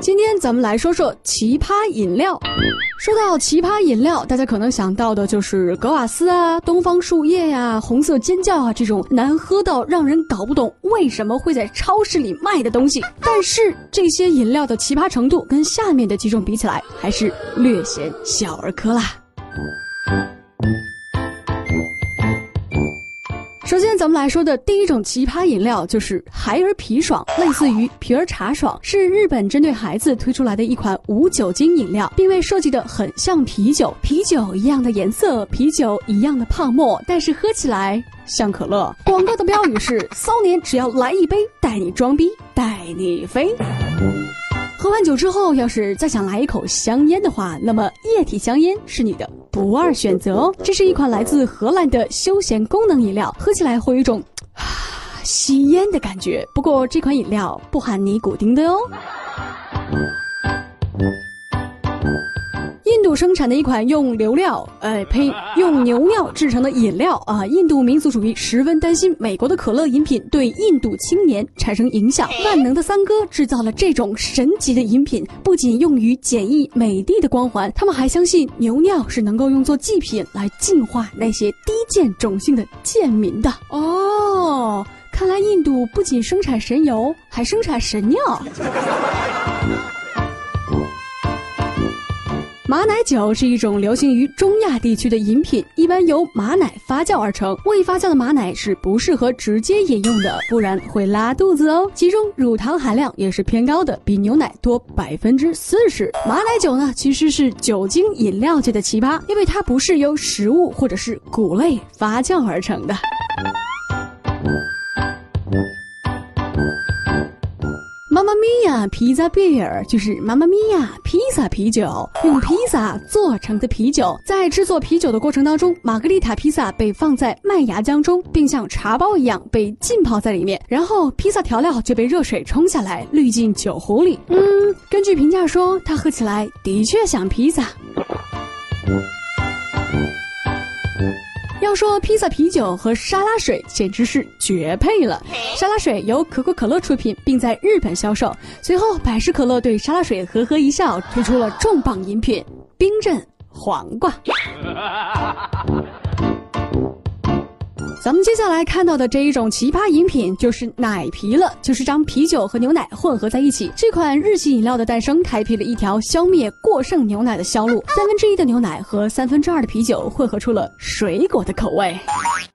今天咱们来说说奇葩饮料。说到奇葩饮料，大家可能想到的就是格瓦斯啊、东方树叶呀、红色尖叫啊这种难喝到让人搞不懂为什么会在超市里卖的东西。但是这些饮料的奇葩程度跟下面的几种比起来，还是略显小儿科啦。首先，咱们来说的第一种奇葩饮料就是孩儿皮爽，类似于皮儿茶爽，是日本针对孩子推出来的一款无酒精饮料，并未设计的很像啤酒，啤酒一样的颜色，啤酒一样的泡沫，但是喝起来像可乐。广告的标语是：骚年只要来一杯，带你装逼，带你飞。喝完酒之后，要是再想来一口香烟的话，那么液体香烟是你的不二选择哦。这是一款来自荷兰的休闲功能饮料，喝起来会有一种 吸烟的感觉。不过这款饮料不含尼古丁的哦。生产的一款用牛料，呃呸，用牛尿制成的饮料啊！印度民族主义十分担心美国的可乐饮品对印度青年产生影响。万能的三哥制造了这种神奇的饮品，不仅用于简易美丽的光环，他们还相信牛尿是能够用作祭品来净化那些低贱种姓的贱民的。哦，看来印度不仅生产神油，还生产神尿。马奶酒是一种流行于中亚地区的饮品，一般由马奶发酵而成。未发酵的马奶是不适合直接饮用的，不然会拉肚子哦。其中乳糖含量也是偏高的，比牛奶多百分之四十。马奶酒呢，其实是酒精饮料界的奇葩，因为它不是由食物或者是谷类发酵而成的。咪呀，披萨 beer 就是妈妈咪呀，披萨啤酒，用披萨做成的啤酒。在制作啤酒的过程当中，玛格丽塔披萨被放在麦芽浆中，并像茶包一样被浸泡在里面，然后披萨调料就被热水冲下来，滤进酒壶里。嗯，根据评价说，它喝起来的确像披萨。要说披萨啤酒和沙拉水简直是绝配了。沙拉水由可口可乐出品，并在日本销售。随后，百事可乐对沙拉水呵呵一笑，推出了重磅饮品冰镇黄瓜。咱们接下来看到的这一种奇葩饮品就是奶啤了，就是将啤酒和牛奶混合在一起。这款日系饮料的诞生，开辟了一条消灭过剩牛奶的销路。三分之一的牛奶和三分之二的啤酒混合出了水果的口味。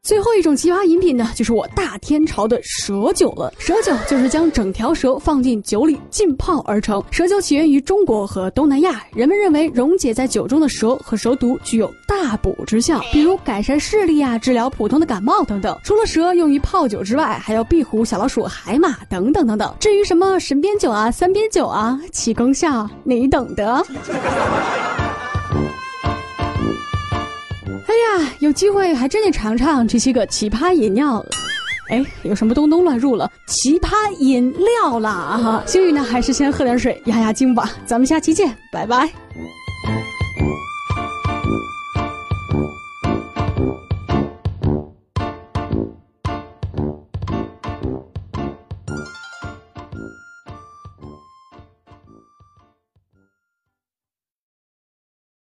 最后一种奇葩饮品呢，就是我大天朝的蛇酒了。蛇酒就是将整条蛇放进酒里浸泡而成。蛇酒起源于中国和东南亚，人们认为溶解在酒中的蛇和蛇毒具有大补之效，比如改善视力啊，治疗普通的感冒。等等，除了蛇用于泡酒之外，还有壁虎、小老鼠、海马等等等等。至于什么神鞭酒啊、三鞭酒啊，其功效你懂得。哎呀，有机会还真得尝尝这些个奇葩饮料。哎，有什么东东乱入了？奇葩饮料啦！哈，星宇呢，还是先喝点水压压惊吧。咱们下期见，拜拜。